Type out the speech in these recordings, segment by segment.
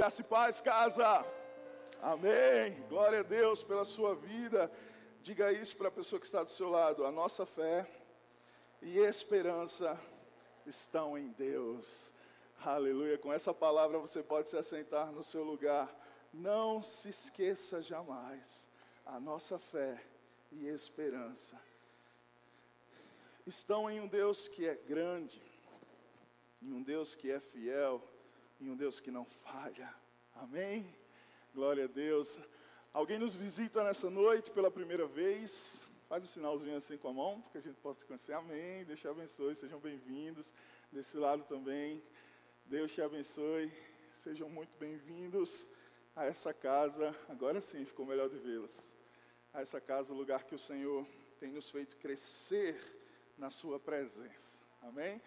Graça e paz, casa. Amém. Glória a Deus pela sua vida. Diga isso para a pessoa que está do seu lado. A nossa fé e esperança estão em Deus. Aleluia. Com essa palavra você pode se assentar no seu lugar. Não se esqueça jamais. A nossa fé e esperança estão em um Deus que é grande, em um Deus que é fiel, em um Deus que não falha. Amém? Glória a Deus. Alguém nos visita nessa noite pela primeira vez? Faz um sinalzinho assim com a mão, para que a gente possa conhecer. Amém. Deus te abençoe, sejam bem-vindos. Desse lado também. Deus te abençoe. Sejam muito bem-vindos a essa casa. Agora sim, ficou melhor de vê-los. A essa casa, o lugar que o Senhor tem nos feito crescer na Sua presença. Amém?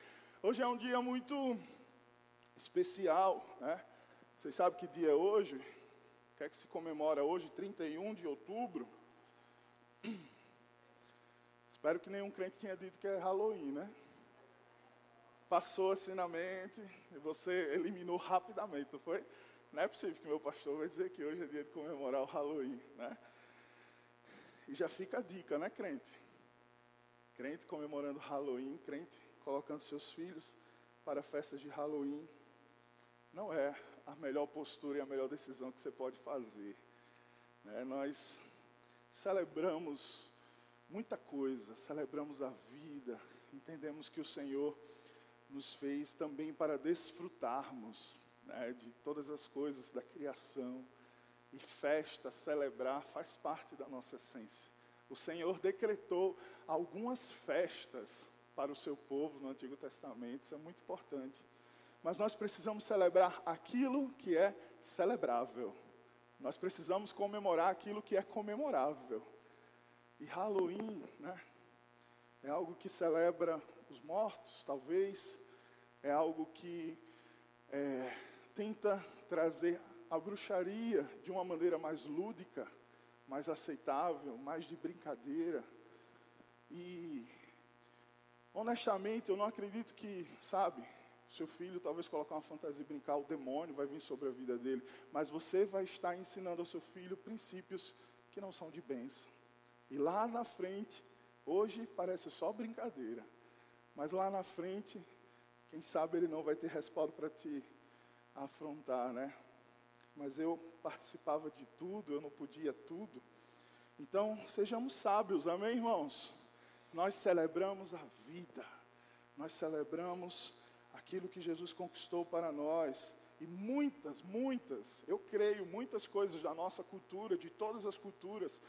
Hoje é um dia muito especial, né? Vocês sabem que dia é hoje? O que é que se comemora hoje, 31 de outubro? Espero que nenhum crente tenha dito que é Halloween, né? Passou assim na mente e você eliminou rapidamente, não foi? Não é possível que meu pastor vai dizer que hoje é dia de comemorar o Halloween, né? E já fica a dica, né, crente? Crente comemorando Halloween, crente colocando seus filhos para festas de Halloween não é a melhor postura e a melhor decisão que você pode fazer. Né? Nós celebramos muita coisa, celebramos a vida, entendemos que o Senhor nos fez também para desfrutarmos né, de todas as coisas da criação. E festa, celebrar, faz parte da nossa essência. O Senhor decretou algumas festas para o seu povo no Antigo Testamento, isso é muito importante mas nós precisamos celebrar aquilo que é celebrável. Nós precisamos comemorar aquilo que é comemorável. E Halloween, né, é algo que celebra os mortos, talvez, é algo que é, tenta trazer a bruxaria de uma maneira mais lúdica, mais aceitável, mais de brincadeira. E, honestamente, eu não acredito que, sabe, seu filho talvez colocar uma fantasia e brincar, o demônio vai vir sobre a vida dele. Mas você vai estar ensinando ao seu filho princípios que não são de bênção. E lá na frente, hoje parece só brincadeira. Mas lá na frente, quem sabe ele não vai ter respaldo para te afrontar, né? Mas eu participava de tudo, eu não podia tudo. Então, sejamos sábios, amém, irmãos? Nós celebramos a vida, nós celebramos aquilo que Jesus conquistou para nós. E muitas, muitas, eu creio, muitas coisas da nossa cultura, de todas as culturas,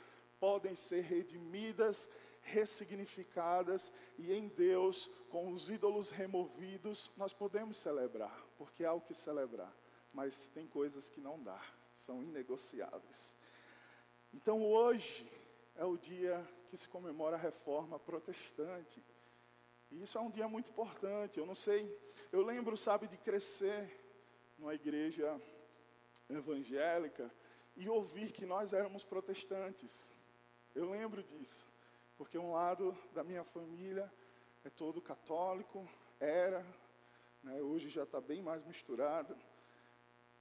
podem ser redimidas, ressignificadas e em Deus, com os ídolos removidos, nós podemos celebrar, porque há o que celebrar. Mas tem coisas que não dá, são inegociáveis. Então hoje é o dia que se comemora a reforma protestante. E isso é um dia muito importante. Eu não sei, eu lembro, sabe, de crescer numa igreja evangélica e ouvir que nós éramos protestantes. Eu lembro disso, porque um lado da minha família é todo católico, era, né, hoje já está bem mais misturado,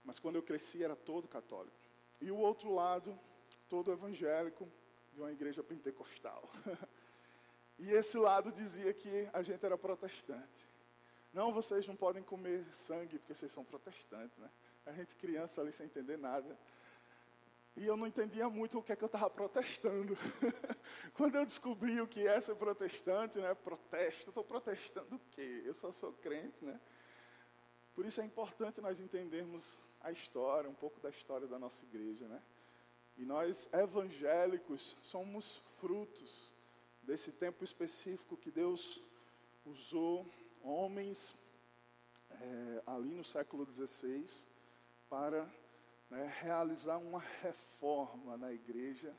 mas quando eu cresci era todo católico. E o outro lado, todo evangélico, de uma igreja pentecostal. E esse lado dizia que a gente era protestante. Não, vocês não podem comer sangue porque vocês são protestantes, né? A gente criança ali sem entender nada. E eu não entendia muito o que é que eu estava protestando. Quando eu descobri o que é ser protestante, né? Protesto, estou protestando o quê? Eu só sou crente, né? Por isso é importante nós entendermos a história, um pouco da história da nossa igreja, né? E nós evangélicos somos frutos desse tempo específico que Deus usou homens é, ali no século XVI para né, realizar uma reforma na igreja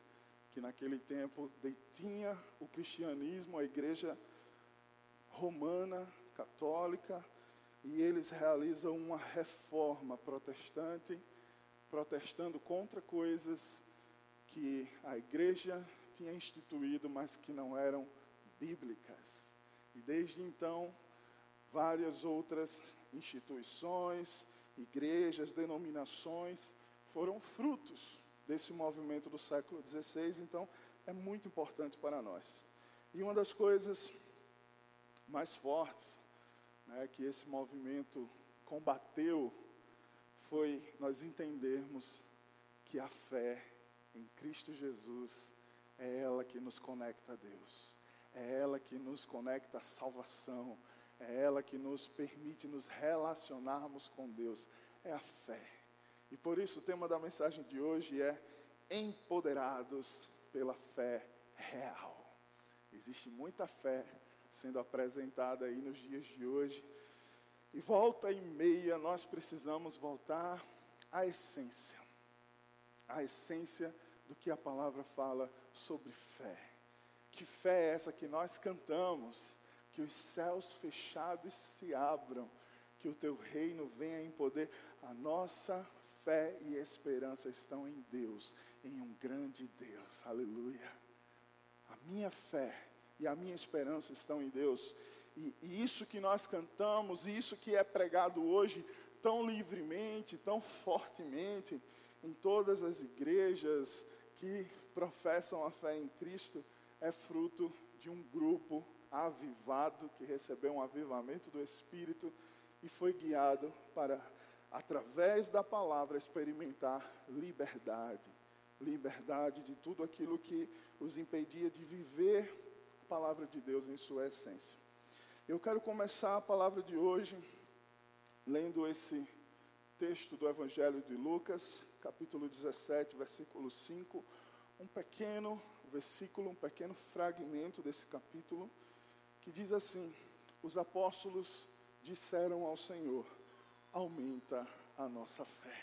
que naquele tempo detinha o cristianismo, a igreja romana, católica, e eles realizam uma reforma protestante, protestando contra coisas que a igreja tinha instituído, mas que não eram bíblicas. E desde então, várias outras instituições, igrejas, denominações, foram frutos desse movimento do século XVI, então é muito importante para nós. E uma das coisas mais fortes né, que esse movimento combateu foi nós entendermos que a fé em Cristo Jesus é ela que nos conecta a Deus, é ela que nos conecta à salvação, é ela que nos permite nos relacionarmos com Deus, é a fé. E por isso o tema da mensagem de hoje é empoderados pela fé real. Existe muita fé sendo apresentada aí nos dias de hoje. E volta e meia nós precisamos voltar à essência. A essência do que a palavra fala sobre fé. Que fé é essa que nós cantamos? Que os céus fechados se abram, que o teu reino venha em poder. A nossa fé e esperança estão em Deus, em um grande Deus. Aleluia. A minha fé e a minha esperança estão em Deus. E, e isso que nós cantamos, e isso que é pregado hoje tão livremente, tão fortemente, em todas as igrejas que professam a fé em Cristo, é fruto de um grupo avivado que recebeu um avivamento do Espírito e foi guiado para, através da palavra, experimentar liberdade. Liberdade de tudo aquilo que os impedia de viver a palavra de Deus em sua essência. Eu quero começar a palavra de hoje lendo esse texto do Evangelho de Lucas, capítulo 17, versículo 5, um pequeno versículo, um pequeno fragmento desse capítulo, que diz assim: Os apóstolos disseram ao Senhor: Aumenta a nossa fé.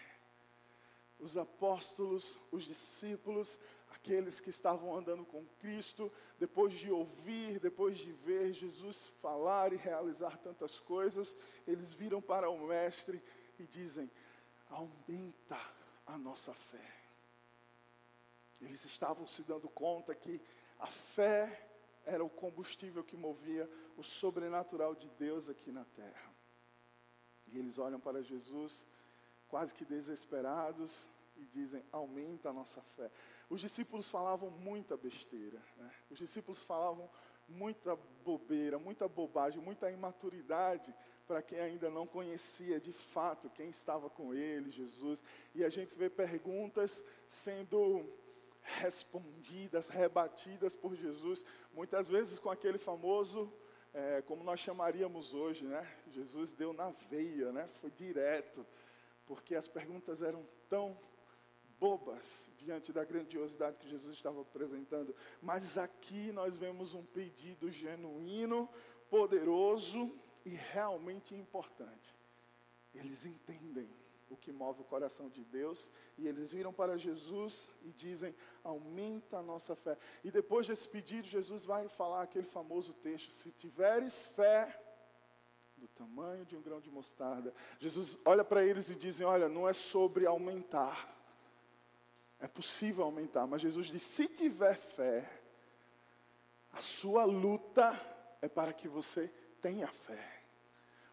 Os apóstolos, os discípulos, aqueles que estavam andando com Cristo, depois de ouvir, depois de ver Jesus falar e realizar tantas coisas, eles viram para o Mestre e dizem: aumenta a nossa fé. Eles estavam se dando conta que a fé era o combustível que movia o sobrenatural de Deus aqui na terra. E eles olham para Jesus, quase que desesperados, e dizem: aumenta a nossa fé. Os discípulos falavam muita besteira, né? os discípulos falavam muita bobeira, muita bobagem, muita imaturidade para quem ainda não conhecia de fato quem estava com ele, Jesus. E a gente vê perguntas sendo respondidas, rebatidas por Jesus, muitas vezes com aquele famoso, é, como nós chamaríamos hoje, né? Jesus deu na veia, né? Foi direto, porque as perguntas eram tão bobas diante da grandiosidade que Jesus estava apresentando. Mas aqui nós vemos um pedido genuíno, poderoso e realmente importante. Eles entendem o que move o coração de Deus e eles viram para Jesus e dizem: aumenta a nossa fé. E depois desse pedido, Jesus vai falar aquele famoso texto: se tiveres fé do tamanho de um grão de mostarda. Jesus olha para eles e dizem: olha, não é sobre aumentar é possível aumentar, mas Jesus diz: se tiver fé, a sua luta é para que você tenha fé.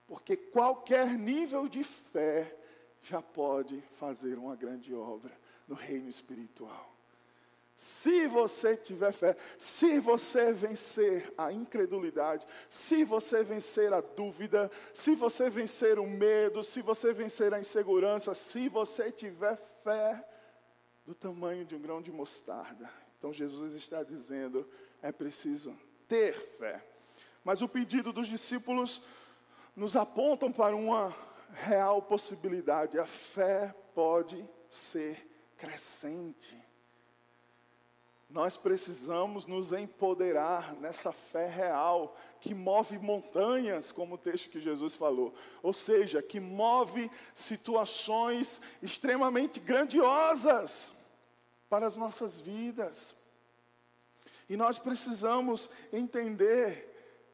Porque qualquer nível de fé já pode fazer uma grande obra no reino espiritual. Se você tiver fé, se você vencer a incredulidade, se você vencer a dúvida, se você vencer o medo, se você vencer a insegurança, se você tiver fé, do tamanho de um grão de mostarda. Então Jesus está dizendo: é preciso ter fé. Mas o pedido dos discípulos nos apontam para uma real possibilidade. A fé pode ser crescente. Nós precisamos nos empoderar nessa fé real que move montanhas, como o texto que Jesus falou. Ou seja, que move situações extremamente grandiosas para as nossas vidas. E nós precisamos entender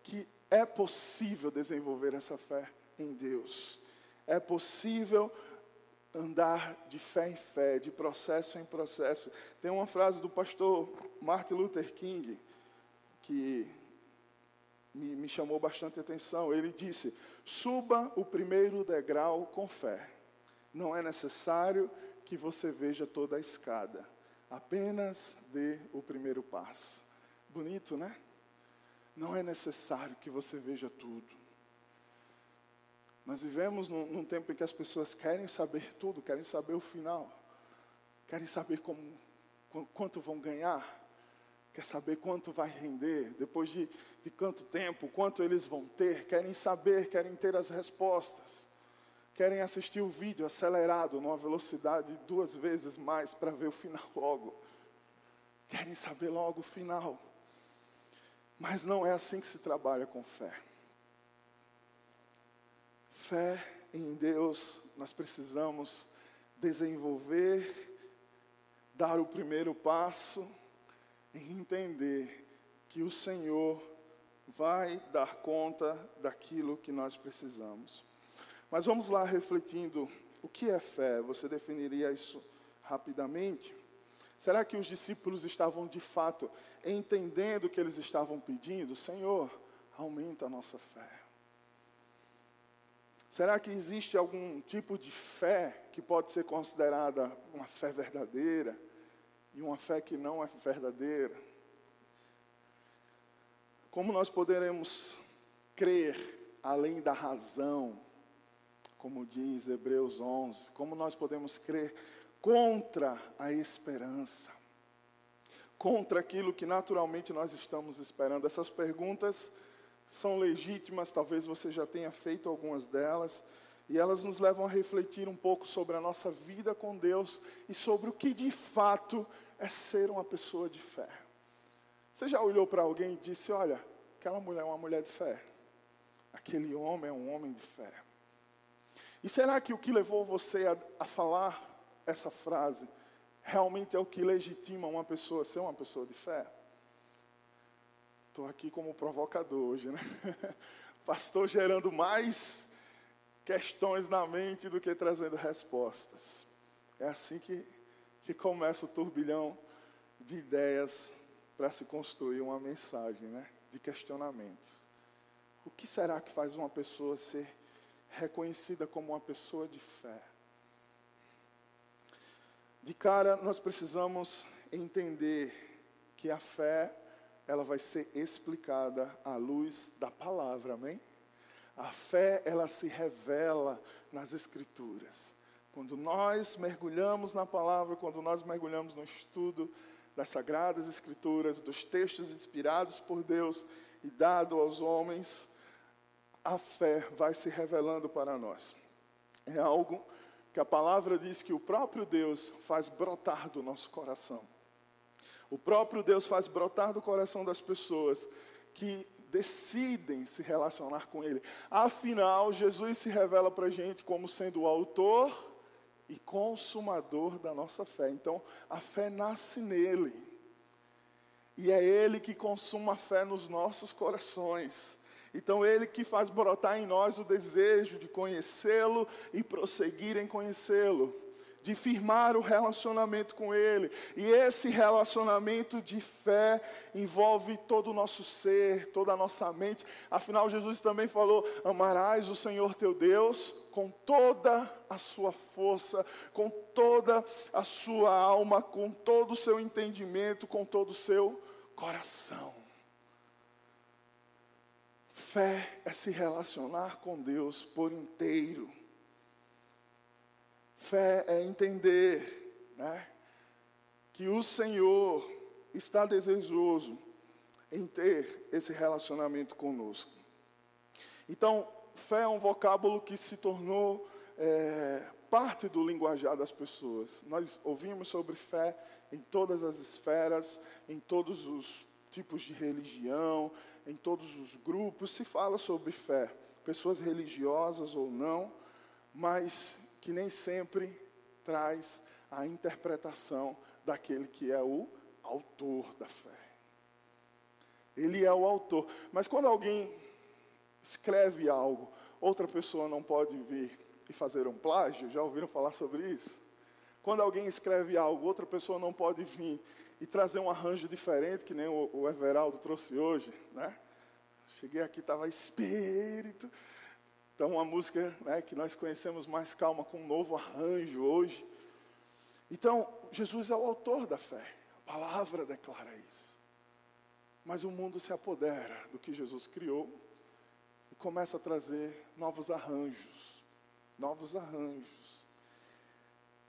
que é possível desenvolver essa fé em Deus. É possível andar de fé em fé, de processo em processo. Tem uma frase do pastor Martin Luther King que me, me chamou bastante atenção. Ele disse: Suba o primeiro degrau com fé, não é necessário que você veja toda a escada. Apenas dê o primeiro passo. Bonito, né? Não é necessário que você veja tudo. Nós vivemos num, num, tempo em que as pessoas querem saber tudo, querem saber o final, querem saber como, quanto vão ganhar, quer saber quanto vai render, depois de, de quanto tempo, quanto eles vão ter, querem saber, querem ter as respostas, querem assistir o vídeo acelerado, numa velocidade duas vezes mais para ver o final logo, querem saber logo o final. Mas não é assim que se trabalha com fé. Fé em Deus, nós precisamos desenvolver, dar o primeiro passo e entender que o Senhor vai dar conta daquilo que nós precisamos. Mas vamos lá refletindo, o que é fé? Você definiria isso rapidamente? Será que os discípulos estavam de fato entendendo o que eles estavam pedindo? Senhor, aumenta a nossa fé. Será que existe algum tipo de fé que pode ser considerada uma fé verdadeira e uma fé que não é verdadeira? Como nós poderemos crer além da razão, como diz Hebreus 11? Como nós podemos crer contra a esperança, contra aquilo que naturalmente nós estamos esperando. Essas perguntas são legítimas, talvez você já tenha feito algumas delas, e elas nos levam a refletir um pouco sobre a nossa vida com Deus e sobre o que de fato é ser uma pessoa de fé. Você já olhou para alguém e disse: Olha, aquela mulher é uma mulher de fé, aquele homem é um homem de fé. E será que o que levou você a, a falar essa frase realmente é o que legitima uma pessoa ser uma pessoa de fé? Estou aqui como provocador hoje, né? Pastor gerando mais questões na mente do que trazendo respostas. É assim que, que começa o turbilhão de ideias para se construir uma mensagem, né? De questionamentos. O que será que faz uma pessoa ser reconhecida como uma pessoa de fé? De cara, nós precisamos entender que a fé, ela vai ser explicada à luz da palavra, amém? A fé, ela se revela nas escrituras. Quando nós mergulhamos na palavra, quando nós mergulhamos no estudo das sagradas escrituras, dos textos inspirados por Deus e dado aos homens, a fé vai se revelando para nós. É algo que a palavra diz que o próprio Deus faz brotar do nosso coração. O próprio Deus faz brotar do coração das pessoas que decidem se relacionar com Ele. Afinal, Jesus se revela para a gente como sendo o autor e consumador da nossa fé. Então, a fé nasce nele. E é Ele que consuma a fé nos nossos corações. Então, Ele que faz brotar em nós o desejo de conhecê-lo e prosseguir em conhecê-lo, de firmar o relacionamento com Ele. E esse relacionamento de fé envolve todo o nosso ser, toda a nossa mente. Afinal, Jesus também falou: Amarás o Senhor teu Deus com toda a sua força, com toda a sua alma, com todo o seu entendimento, com todo o seu coração. Fé é se relacionar com Deus por inteiro. Fé é entender né, que o Senhor está desejoso em ter esse relacionamento conosco. Então, fé é um vocábulo que se tornou é, parte do linguajar das pessoas. Nós ouvimos sobre fé em todas as esferas, em todos os tipos de religião, em todos os grupos se fala sobre fé, pessoas religiosas ou não, mas que nem sempre traz a interpretação daquele que é o autor da fé. Ele é o autor. Mas quando alguém escreve algo, outra pessoa não pode vir e fazer um plágio, já ouviram falar sobre isso? Quando alguém escreve algo, outra pessoa não pode vir e trazer um arranjo diferente, que nem o, o Everaldo trouxe hoje, né? Cheguei aqui, estava espírito. Então, uma música né, que nós conhecemos mais calma, com um novo arranjo hoje. Então, Jesus é o autor da fé, a palavra declara isso. Mas o mundo se apodera do que Jesus criou e começa a trazer novos arranjos, novos arranjos,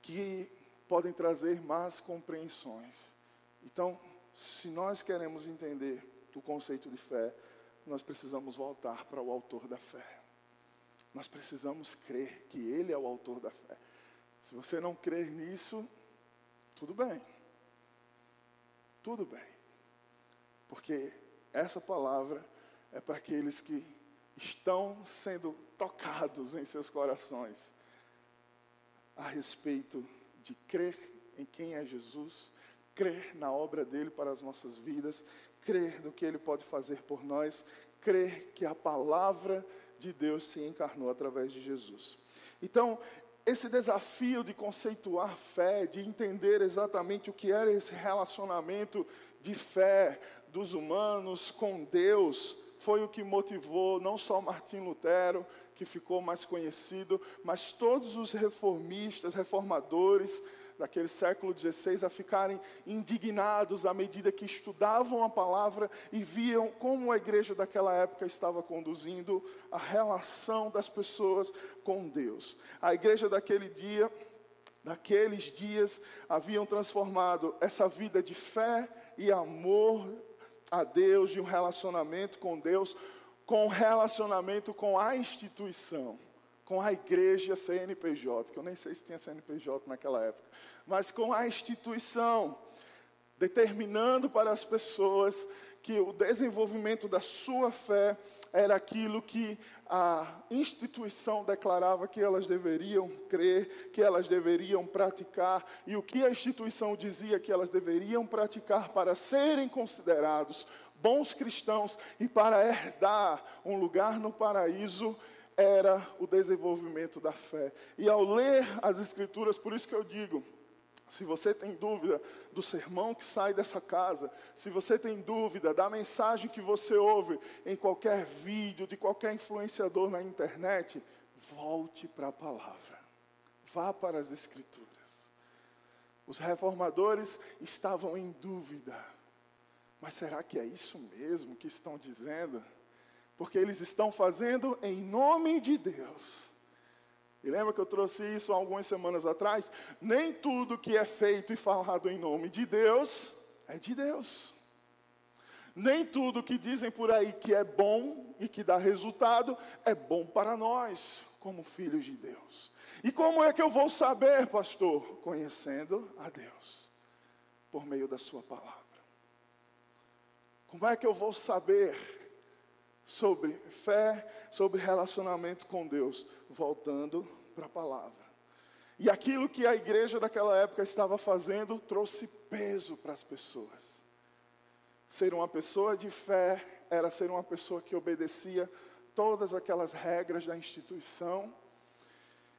que podem trazer más compreensões. Então, se nós queremos entender o conceito de fé, nós precisamos voltar para o autor da fé. Nós precisamos crer que Ele é o autor da fé. Se você não crer nisso, tudo bem. Tudo bem. Porque essa palavra é para aqueles que estão sendo tocados em seus corações a respeito de crer em quem é Jesus, crer na obra dele para as nossas vidas, crer no que ele pode fazer por nós, crer que a palavra de Deus se encarnou através de Jesus. Então, esse desafio de conceituar fé, de entender exatamente o que era esse relacionamento de fé dos humanos com Deus, foi o que motivou não só Martim Lutero, que ficou mais conhecido, mas todos os reformistas, reformadores, daquele século XVI a ficarem indignados à medida que estudavam a palavra e viam como a igreja daquela época estava conduzindo a relação das pessoas com Deus. A igreja daquele dia, daqueles dias, haviam transformado essa vida de fé e amor a Deus, de um relacionamento com Deus, com um relacionamento com a instituição com a igreja CNPJ, que eu nem sei se tinha CNPJ naquela época, mas com a instituição, determinando para as pessoas que o desenvolvimento da sua fé era aquilo que a instituição declarava que elas deveriam crer, que elas deveriam praticar, e o que a instituição dizia que elas deveriam praticar para serem considerados bons cristãos e para herdar um lugar no paraíso era o desenvolvimento da fé. E ao ler as Escrituras, por isso que eu digo, se você tem dúvida do sermão que sai dessa casa, se você tem dúvida da mensagem que você ouve em qualquer vídeo, de qualquer influenciador na internet, volte para a palavra, vá para as Escrituras. Os reformadores estavam em dúvida, mas será que é isso mesmo que estão dizendo? Porque eles estão fazendo em nome de Deus. E lembra que eu trouxe isso algumas semanas atrás? Nem tudo que é feito e falado em nome de Deus é de Deus. Nem tudo que dizem por aí que é bom e que dá resultado é bom para nós, como filhos de Deus. E como é que eu vou saber, pastor? Conhecendo a Deus, por meio da Sua palavra. Como é que eu vou saber sobre fé, sobre relacionamento com Deus, voltando para a palavra. E aquilo que a igreja daquela época estava fazendo trouxe peso para as pessoas. Ser uma pessoa de fé era ser uma pessoa que obedecia todas aquelas regras da instituição.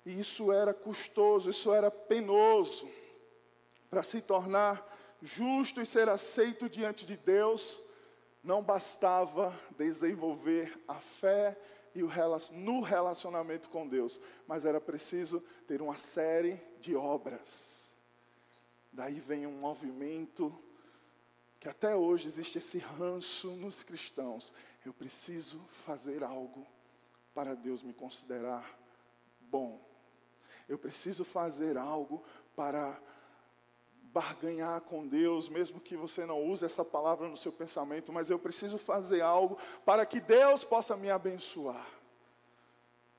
E isso era custoso, isso era penoso. Para se tornar justo e ser aceito diante de Deus, não bastava desenvolver a fé e o no relacionamento com Deus, mas era preciso ter uma série de obras. Daí vem um movimento que até hoje existe esse ranço nos cristãos. Eu preciso fazer algo para Deus me considerar bom. Eu preciso fazer algo para barganhar com Deus, mesmo que você não use essa palavra no seu pensamento, mas eu preciso fazer algo para que Deus possa me abençoar.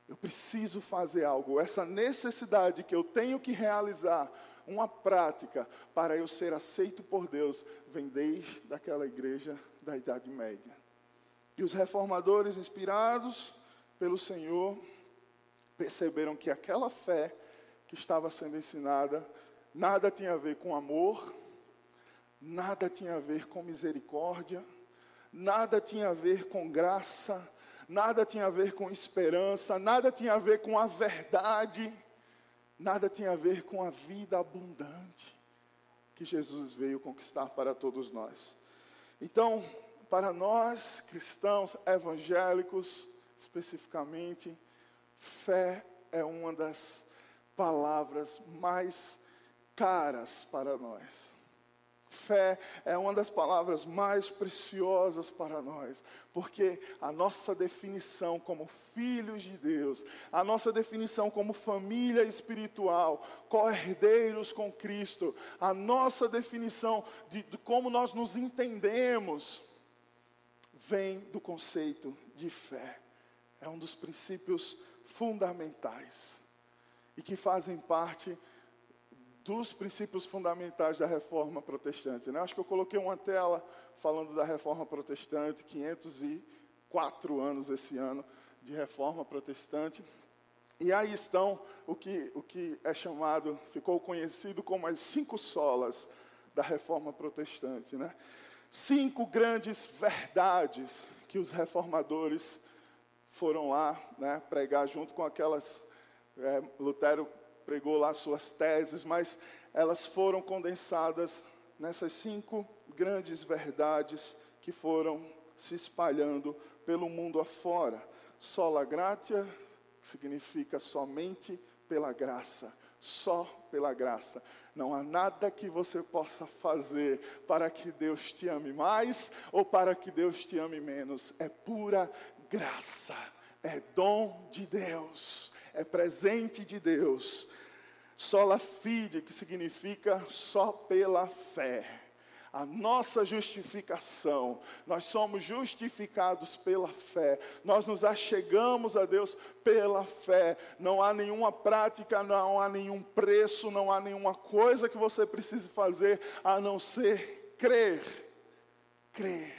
Eu preciso fazer algo, essa necessidade que eu tenho que realizar, uma prática para eu ser aceito por Deus, vem desde daquela igreja da Idade Média. E os reformadores, inspirados pelo Senhor, perceberam que aquela fé que estava sendo ensinada Nada tinha a ver com amor, nada tinha a ver com misericórdia, nada tinha a ver com graça, nada tinha a ver com esperança, nada tinha a ver com a verdade, nada tinha a ver com a vida abundante que Jesus veio conquistar para todos nós. Então, para nós cristãos evangélicos, especificamente, Fé é uma das palavras mais caras para nós. Fé é uma das palavras mais preciosas para nós, porque a nossa definição como filhos de Deus, a nossa definição como família espiritual, co-herdeiros com Cristo, a nossa definição de, de como nós nos entendemos, vem do conceito de fé. É um dos princípios fundamentais e que fazem parte dos princípios fundamentais da reforma protestante. Né? Acho que eu coloquei uma tela falando da reforma protestante, 504 anos esse ano de reforma protestante. E aí estão o que, o que é chamado, ficou conhecido como as cinco solas da reforma protestante. Né? Cinco grandes verdades que os reformadores foram lá né, pregar junto com aquelas. É, Lutero pregou lá suas teses, mas elas foram condensadas nessas cinco grandes verdades que foram se espalhando pelo mundo afora. Sola gratia significa somente pela graça, só pela graça. Não há nada que você possa fazer para que Deus te ame mais ou para que Deus te ame menos. É pura graça, é dom de Deus, é presente de Deus. Sola fide, que significa só pela fé. A nossa justificação, nós somos justificados pela fé, nós nos achegamos a Deus pela fé. Não há nenhuma prática, não há nenhum preço, não há nenhuma coisa que você precise fazer a não ser crer. Crer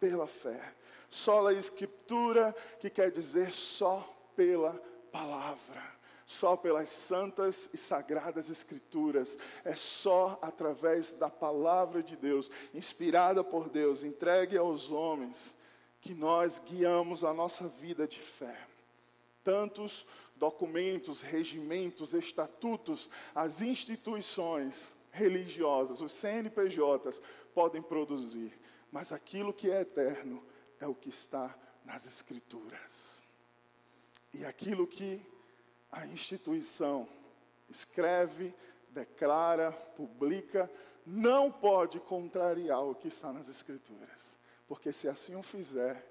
pela fé. Sola escritura, que quer dizer só pela palavra só pelas santas e sagradas Escrituras, é só através da palavra de Deus, inspirada por Deus, entregue aos homens, que nós guiamos a nossa vida de fé. Tantos documentos, regimentos, estatutos, as instituições religiosas, os CNPJs podem produzir, mas aquilo que é eterno é o que está nas Escrituras. E aquilo que a instituição escreve, declara, publica, não pode contrariar o que está nas Escrituras, porque se assim o fizer,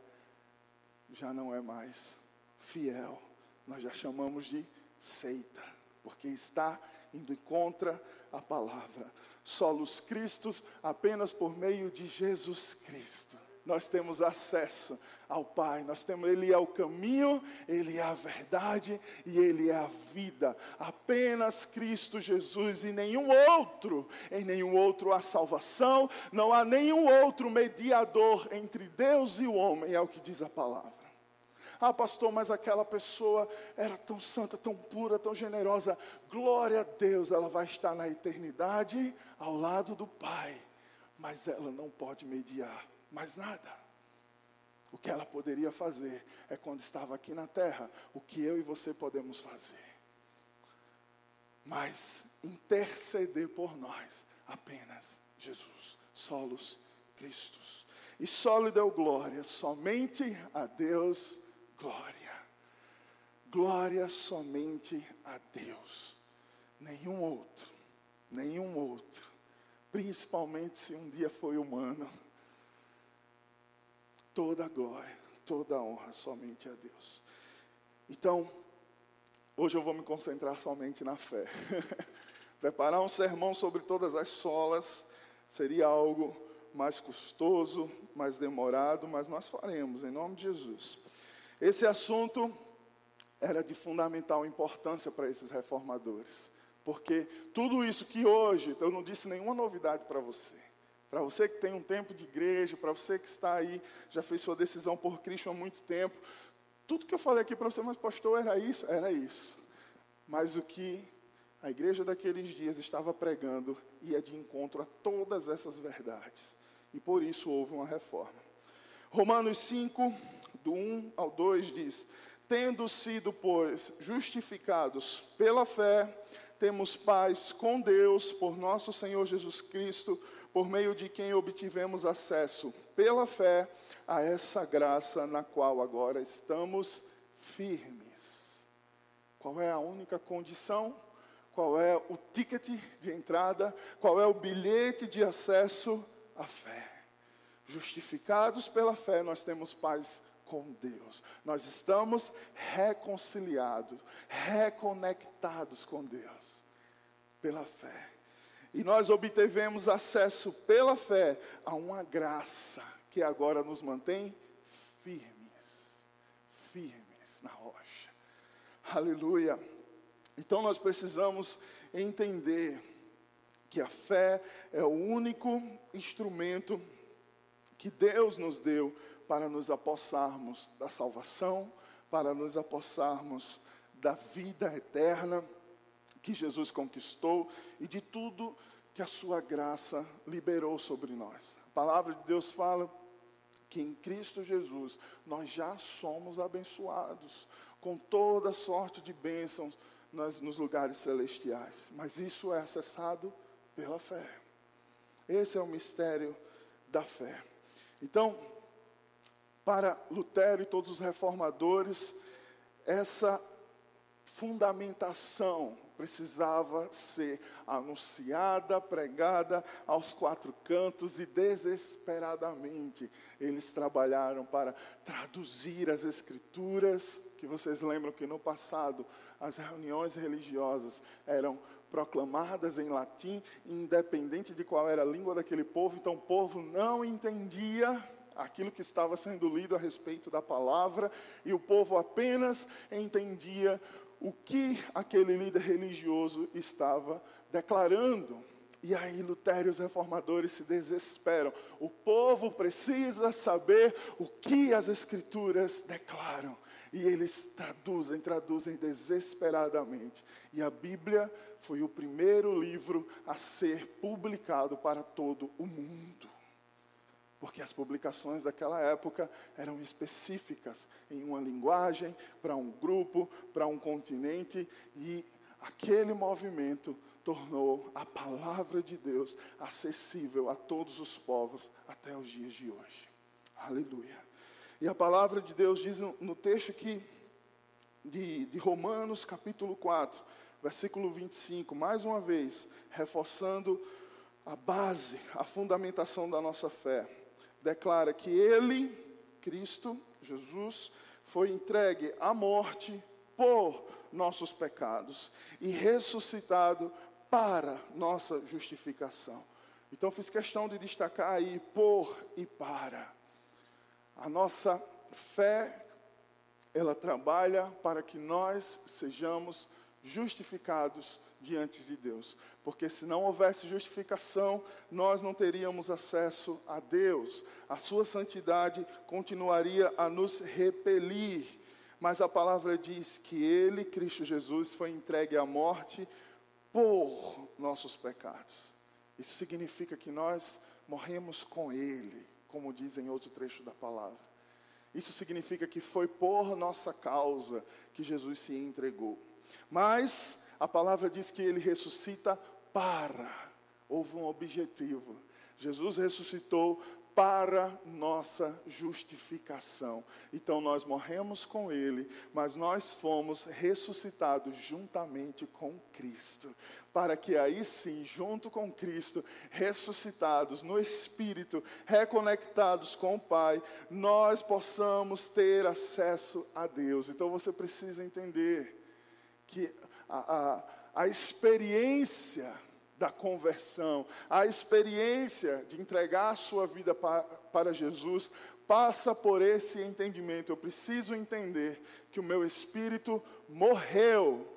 já não é mais fiel, nós já chamamos de seita, porque está indo contra a palavra. Solos Cristos apenas por meio de Jesus Cristo. Nós temos acesso ao Pai. Nós temos, Ele é o caminho, Ele é a verdade e Ele é a vida. Apenas Cristo Jesus e nenhum outro, em nenhum outro há salvação, não há nenhum outro mediador entre Deus e o homem, é o que diz a palavra. Ah, pastor, mas aquela pessoa era tão santa, tão pura, tão generosa. Glória a Deus, ela vai estar na eternidade ao lado do Pai, mas ela não pode mediar mais nada. O que ela poderia fazer é quando estava aqui na terra, o que eu e você podemos fazer. Mas interceder por nós apenas Jesus, solos Cristos. E só lhe deu glória, somente a Deus glória. Glória somente a Deus, nenhum outro, nenhum outro. Principalmente se um dia foi humano toda a glória, toda a honra somente a Deus. Então, hoje eu vou me concentrar somente na fé. Preparar um sermão sobre todas as solas seria algo mais custoso, mais demorado, mas nós faremos, em nome de Jesus. Esse assunto era de fundamental importância para esses reformadores, porque tudo isso que hoje, eu não disse nenhuma novidade para você, para você que tem um tempo de igreja, para você que está aí, já fez sua decisão por Cristo há muito tempo, tudo que eu falei aqui para você, mas pastor, era isso? Era isso. Mas o que a igreja daqueles dias estava pregando ia de encontro a todas essas verdades. E por isso houve uma reforma. Romanos 5, do 1 ao 2 diz: Tendo sido, pois, justificados pela fé, temos paz com Deus por nosso Senhor Jesus Cristo por meio de quem obtivemos acesso pela fé a essa graça na qual agora estamos firmes. Qual é a única condição? Qual é o ticket de entrada? Qual é o bilhete de acesso à fé? Justificados pela fé, nós temos paz com Deus. Nós estamos reconciliados, reconectados com Deus pela fé. E nós obtivemos acesso pela fé a uma graça que agora nos mantém firmes, firmes na rocha. Aleluia. Então nós precisamos entender que a fé é o único instrumento que Deus nos deu para nos apossarmos da salvação, para nos apossarmos da vida eterna que Jesus conquistou e de tudo que a sua graça liberou sobre nós. A palavra de Deus fala que em Cristo Jesus nós já somos abençoados com toda sorte de bênçãos nas, nos lugares celestiais. Mas isso é acessado pela fé. Esse é o mistério da fé. Então, para Lutero e todos os reformadores, essa fundamentação precisava ser anunciada, pregada aos quatro cantos e desesperadamente eles trabalharam para traduzir as escrituras, que vocês lembram que no passado as reuniões religiosas eram proclamadas em latim, independente de qual era a língua daquele povo, então o povo não entendia aquilo que estava sendo lido a respeito da palavra, e o povo apenas entendia o que aquele líder religioso estava declarando. E aí Lutero e os reformadores se desesperam. O povo precisa saber o que as escrituras declaram. E eles traduzem, traduzem desesperadamente. E a Bíblia foi o primeiro livro a ser publicado para todo o mundo porque as publicações daquela época eram específicas em uma linguagem, para um grupo, para um continente, e aquele movimento tornou a palavra de Deus acessível a todos os povos até os dias de hoje. Aleluia. E a palavra de Deus diz no texto que, de, de Romanos capítulo 4, versículo 25, mais uma vez, reforçando a base, a fundamentação da nossa fé declara que ele, Cristo, Jesus, foi entregue à morte por nossos pecados e ressuscitado para nossa justificação. Então fiz questão de destacar aí por e para. A nossa fé, ela trabalha para que nós sejamos justificados diante de Deus. Porque se não houvesse justificação, nós não teríamos acesso a Deus. A sua santidade continuaria a nos repelir. Mas a palavra diz que ele, Cristo Jesus, foi entregue à morte por nossos pecados. Isso significa que nós morremos com ele, como diz em outro trecho da palavra. Isso significa que foi por nossa causa que Jesus se entregou. Mas a palavra diz que ele ressuscita para. Houve um objetivo. Jesus ressuscitou para nossa justificação. Então nós morremos com Ele, mas nós fomos ressuscitados juntamente com Cristo, para que aí sim, junto com Cristo, ressuscitados no Espírito, reconectados com o Pai, nós possamos ter acesso a Deus. Então você precisa entender que a, a, a experiência da conversão, a experiência de entregar a sua vida para, para Jesus, passa por esse entendimento. Eu preciso entender que o meu espírito morreu,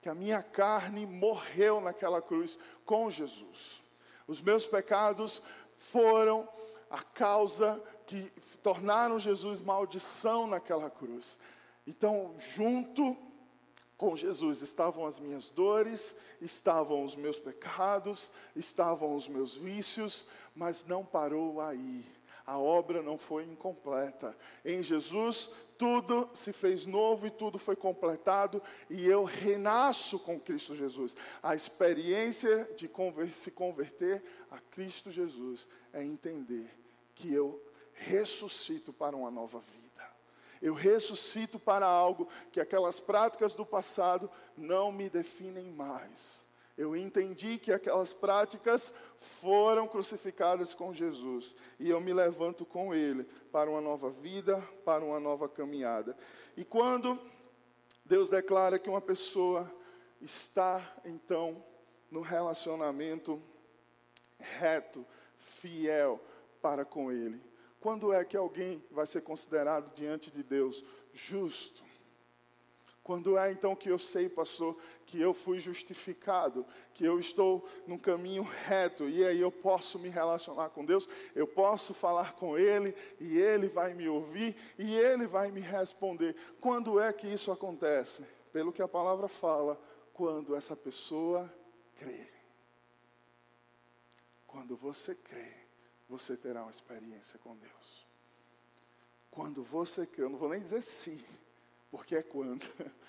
que a minha carne morreu naquela cruz com Jesus. Os meus pecados foram a causa que tornaram Jesus maldição naquela cruz. Então, junto com Jesus estavam as minhas dores, estavam os meus pecados, estavam os meus vícios, mas não parou aí. A obra não foi incompleta. Em Jesus, tudo se fez novo e tudo foi completado, e eu renasço com Cristo Jesus. A experiência de conver se converter a Cristo Jesus é entender que eu ressuscito para uma nova vida. Eu ressuscito para algo que aquelas práticas do passado não me definem mais. Eu entendi que aquelas práticas foram crucificadas com Jesus e eu me levanto com Ele para uma nova vida, para uma nova caminhada. E quando Deus declara que uma pessoa está então no relacionamento reto, fiel para com Ele. Quando é que alguém vai ser considerado diante de Deus justo? Quando é então que eu sei, pastor, que eu fui justificado, que eu estou num caminho reto e aí eu posso me relacionar com Deus, eu posso falar com Ele e Ele vai me ouvir e Ele vai me responder. Quando é que isso acontece? Pelo que a palavra fala, quando essa pessoa crê. Quando você crê, você terá uma experiência com Deus. Quando você crê, eu não vou nem dizer se, porque é quando.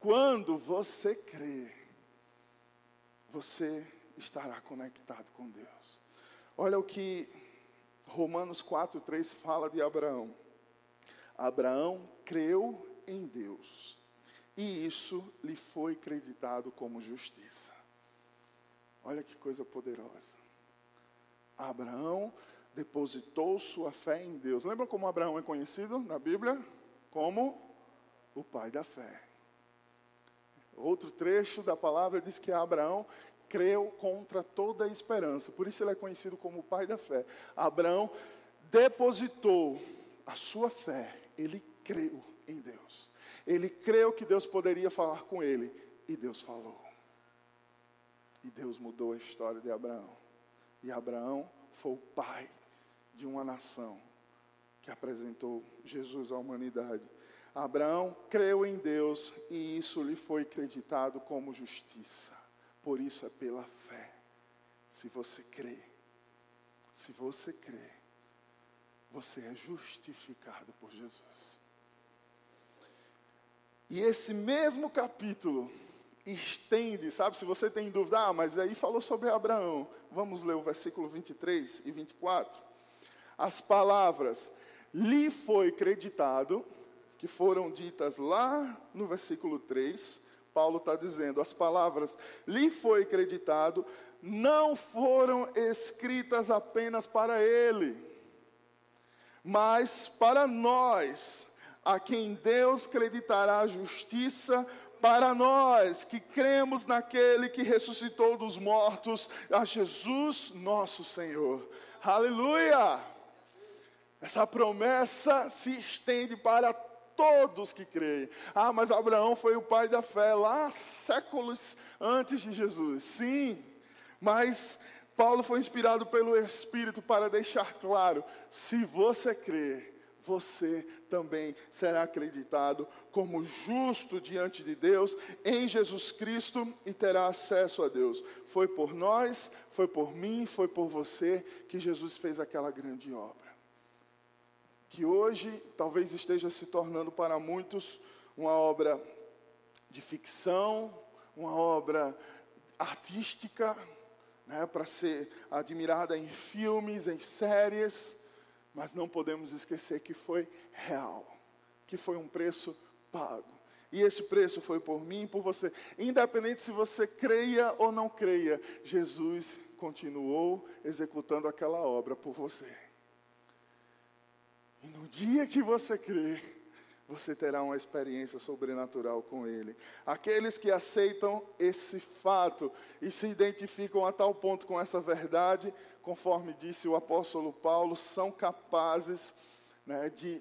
Quando você crê, você estará conectado com Deus. Olha o que Romanos 4:3 fala de Abraão. Abraão creu em Deus, e isso lhe foi creditado como justiça. Olha que coisa poderosa. Abraão depositou sua fé em Deus. Lembra como Abraão é conhecido na Bíblia? Como o pai da fé. Outro trecho da palavra diz que Abraão creu contra toda a esperança. Por isso ele é conhecido como o pai da fé. Abraão depositou a sua fé, ele creu em Deus. Ele creu que Deus poderia falar com ele e Deus falou. E Deus mudou a história de Abraão. E Abraão foi o pai de uma nação que apresentou Jesus à humanidade. Abraão creu em Deus e isso lhe foi acreditado como justiça. Por isso é pela fé. Se você crê, se você crê, você é justificado por Jesus. E esse mesmo capítulo estende, sabe? Se você tem dúvida, ah, mas aí falou sobre Abraão. Vamos ler o versículo 23 e 24. As palavras lhe foi creditado, que foram ditas lá no versículo 3, Paulo está dizendo: as palavras lhe foi creditado, não foram escritas apenas para ele, mas para nós, a quem Deus creditará a justiça para nós que cremos naquele que ressuscitou dos mortos, a Jesus nosso Senhor. Aleluia! Essa promessa se estende para todos que creem. Ah, mas Abraão foi o pai da fé lá séculos antes de Jesus. Sim, mas Paulo foi inspirado pelo Espírito para deixar claro: se você crer, você também será acreditado como justo diante de Deus em Jesus Cristo e terá acesso a Deus. Foi por nós, foi por mim, foi por você que Jesus fez aquela grande obra. Que hoje talvez esteja se tornando para muitos uma obra de ficção, uma obra artística, né, para ser admirada em filmes, em séries mas não podemos esquecer que foi real, que foi um preço pago. E esse preço foi por mim e por você. Independente se você creia ou não creia, Jesus continuou executando aquela obra por você. E no dia que você crer, você terá uma experiência sobrenatural com Ele. Aqueles que aceitam esse fato e se identificam a tal ponto com essa verdade, conforme disse o apóstolo Paulo, são capazes né, de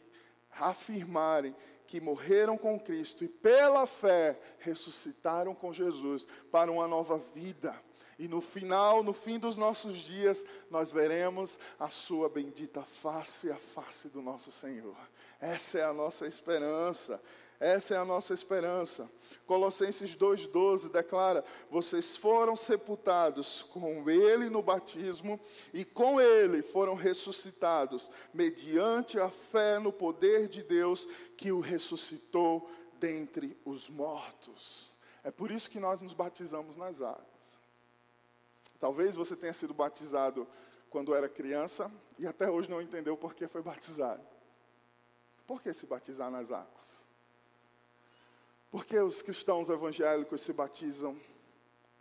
afirmarem que morreram com Cristo e pela fé ressuscitaram com Jesus para uma nova vida. E no final, no fim dos nossos dias, nós veremos a sua bendita face, a face do nosso Senhor. Essa é a nossa esperança. Essa é a nossa esperança. Colossenses 2,12 declara: Vocês foram sepultados com Ele no batismo, e com Ele foram ressuscitados, mediante a fé no poder de Deus que o ressuscitou dentre os mortos. É por isso que nós nos batizamos nas águas. Talvez você tenha sido batizado quando era criança e até hoje não entendeu por que foi batizado. Por que se batizar nas águas? Por que os cristãos evangélicos se batizam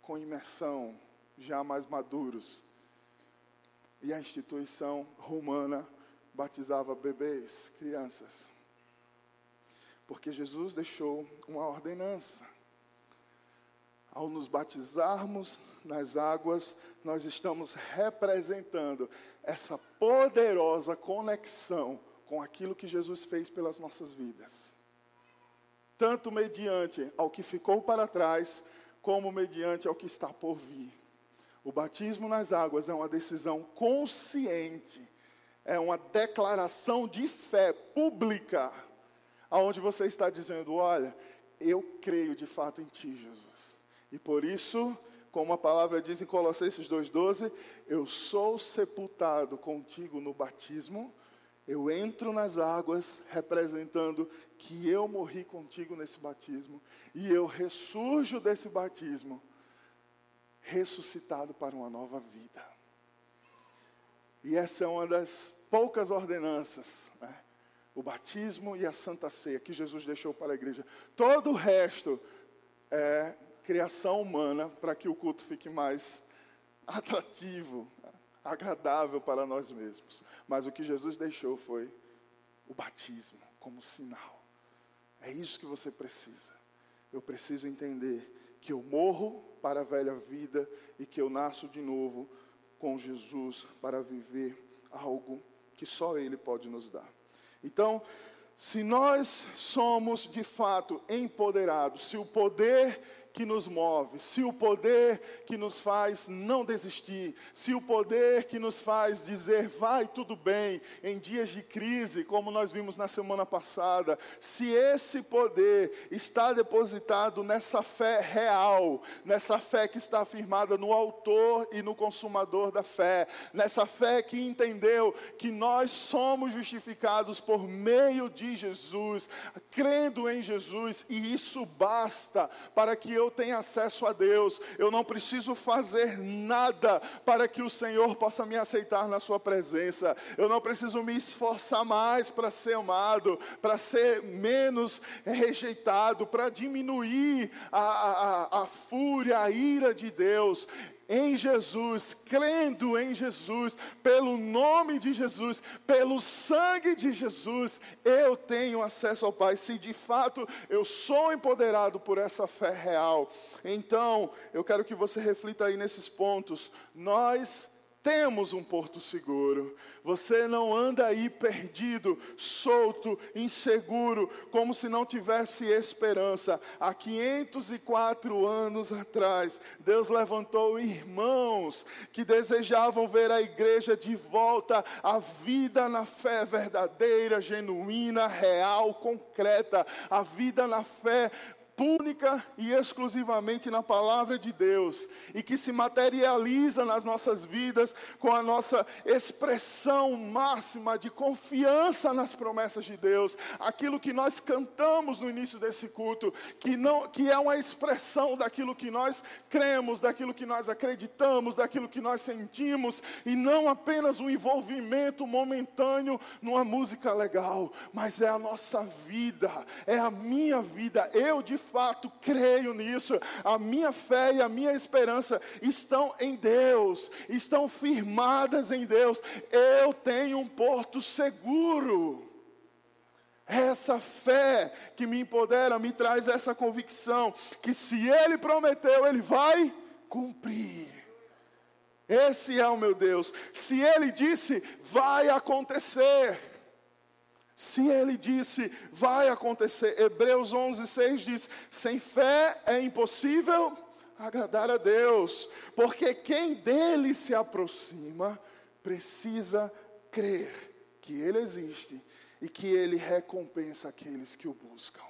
com imersão, já mais maduros? E a instituição romana batizava bebês, crianças. Porque Jesus deixou uma ordenança. Ao nos batizarmos nas águas, nós estamos representando essa poderosa conexão com aquilo que Jesus fez pelas nossas vidas. Tanto mediante ao que ficou para trás, como mediante ao que está por vir. O batismo nas águas é uma decisão consciente, é uma declaração de fé pública, aonde você está dizendo: Olha, eu creio de fato em Ti, Jesus. E por isso, como a palavra diz em Colossenses 2,12, eu sou sepultado contigo no batismo, eu entro nas águas representando que eu morri contigo nesse batismo, e eu ressurjo desse batismo ressuscitado para uma nova vida. E essa é uma das poucas ordenanças, né? o batismo e a santa ceia que Jesus deixou para a igreja. Todo o resto é criação humana para que o culto fique mais atrativo, agradável para nós mesmos. Mas o que Jesus deixou foi o batismo como sinal. É isso que você precisa. Eu preciso entender que eu morro para a velha vida e que eu nasço de novo com Jesus para viver algo que só Ele pode nos dar. Então, se nós somos de fato empoderados, se o poder que nos move, se o poder que nos faz não desistir, se o poder que nos faz dizer vai tudo bem em dias de crise, como nós vimos na semana passada, se esse poder está depositado nessa fé real, nessa fé que está afirmada no Autor e no Consumador da fé, nessa fé que entendeu que nós somos justificados por meio de Jesus, crendo em Jesus, e isso basta para que eu tenha acesso a Deus, eu não preciso fazer nada para que o Senhor possa me aceitar na Sua presença, eu não preciso me esforçar mais para ser amado, para ser menos rejeitado, para diminuir a, a, a fúria, a ira de Deus em Jesus, crendo em Jesus, pelo nome de Jesus, pelo sangue de Jesus, eu tenho acesso ao Pai. Se de fato eu sou empoderado por essa fé real, então eu quero que você reflita aí nesses pontos. Nós temos um porto seguro. Você não anda aí perdido, solto, inseguro, como se não tivesse esperança. Há 504 anos atrás, Deus levantou irmãos que desejavam ver a igreja de volta à vida na fé verdadeira, genuína, real, concreta, a vida na fé única e exclusivamente na palavra de Deus e que se materializa nas nossas vidas com a nossa expressão máxima de confiança nas promessas de Deus, aquilo que nós cantamos no início desse culto, que não que é uma expressão daquilo que nós cremos, daquilo que nós acreditamos, daquilo que nós sentimos e não apenas um envolvimento momentâneo numa música legal, mas é a nossa vida, é a minha vida. Eu de fato creio nisso. A minha fé e a minha esperança estão em Deus, estão firmadas em Deus. Eu tenho um porto seguro. Essa fé que me empodera me traz essa convicção que se Ele prometeu, Ele vai cumprir. Esse é o meu Deus. Se Ele disse, vai acontecer. Se ele disse, vai acontecer. Hebreus 11, 6 diz: sem fé é impossível agradar a Deus, porque quem dele se aproxima precisa crer que ele existe e que ele recompensa aqueles que o buscam.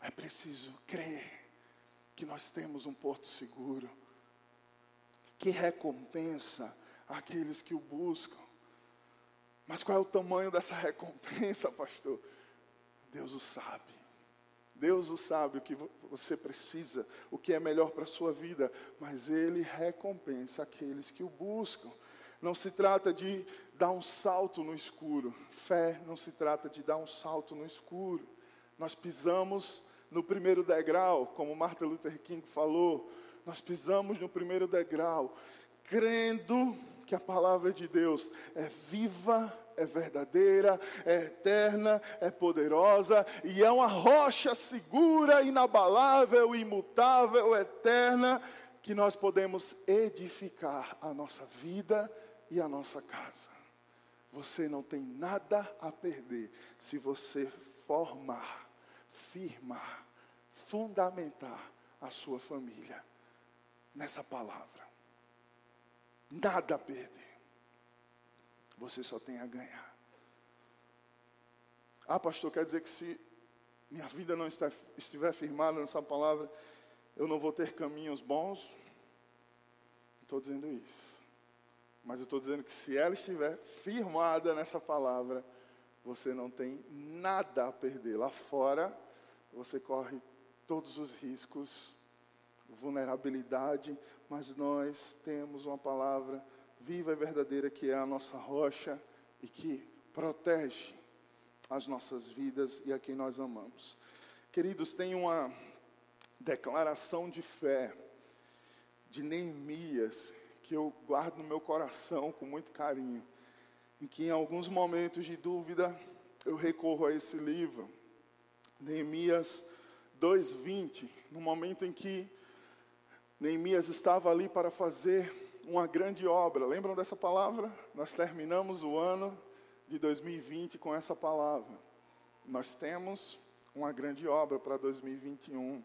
É preciso crer que nós temos um porto seguro, que recompensa aqueles que o buscam. Mas qual é o tamanho dessa recompensa, pastor? Deus o sabe. Deus o sabe o que você precisa, o que é melhor para a sua vida, mas Ele recompensa aqueles que o buscam. Não se trata de dar um salto no escuro. Fé não se trata de dar um salto no escuro. Nós pisamos no primeiro degrau, como Martin Luther King falou, nós pisamos no primeiro degrau, crendo que a palavra de Deus é viva, é verdadeira, é eterna, é poderosa e é uma rocha segura, inabalável, imutável, eterna, que nós podemos edificar a nossa vida e a nossa casa. Você não tem nada a perder se você formar, firmar, fundamentar a sua família nessa palavra. Nada a perder. Você só tem a ganhar. Ah, pastor, quer dizer que se minha vida não está, estiver firmada nessa palavra, eu não vou ter caminhos bons? Não estou dizendo isso. Mas eu estou dizendo que se ela estiver firmada nessa palavra, você não tem nada a perder. Lá fora, você corre todos os riscos, vulnerabilidade, mas nós temos uma palavra viva e verdadeira que é a nossa rocha e que protege as nossas vidas e a quem nós amamos. Queridos, tem uma declaração de fé de Neemias que eu guardo no meu coração com muito carinho, em que em alguns momentos de dúvida eu recorro a esse livro, Neemias 2:20, no momento em que Neemias estava ali para fazer uma grande obra. Lembram dessa palavra? Nós terminamos o ano de 2020 com essa palavra. Nós temos uma grande obra para 2021,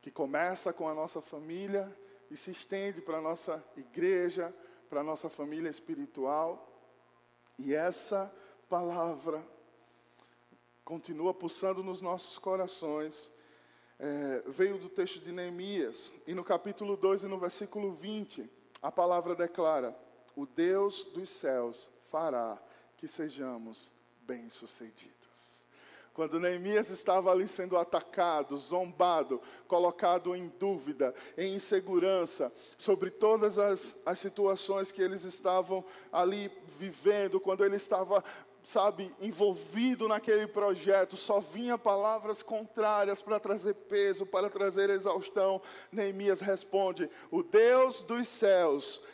que começa com a nossa família e se estende para a nossa igreja, para a nossa família espiritual. E essa palavra continua pulsando nos nossos corações é, veio do texto de Neemias. E no capítulo 2 e no versículo 20, a palavra declara: O Deus dos céus fará que sejamos bem-sucedidos. Quando Neemias estava ali sendo atacado, zombado, colocado em dúvida, em insegurança, sobre todas as, as situações que eles estavam ali vivendo, quando ele estava sabe, envolvido naquele projeto, só vinha palavras contrárias para trazer peso, para trazer exaustão. Neemias responde: O Deus dos céus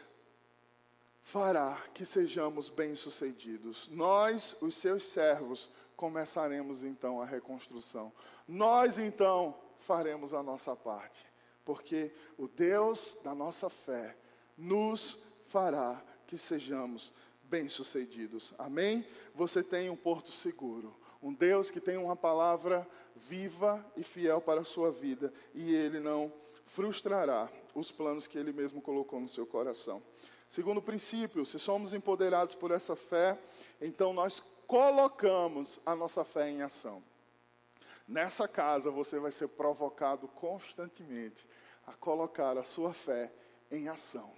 fará que sejamos bem-sucedidos. Nós, os seus servos, começaremos então a reconstrução. Nós então faremos a nossa parte, porque o Deus da nossa fé nos fará que sejamos bem-sucedidos. Amém? Você tem um porto seguro. Um Deus que tem uma palavra viva e fiel para a sua vida. E Ele não frustrará os planos que Ele mesmo colocou no seu coração. Segundo princípio, se somos empoderados por essa fé, então nós colocamos a nossa fé em ação. Nessa casa você vai ser provocado constantemente a colocar a sua fé em ação,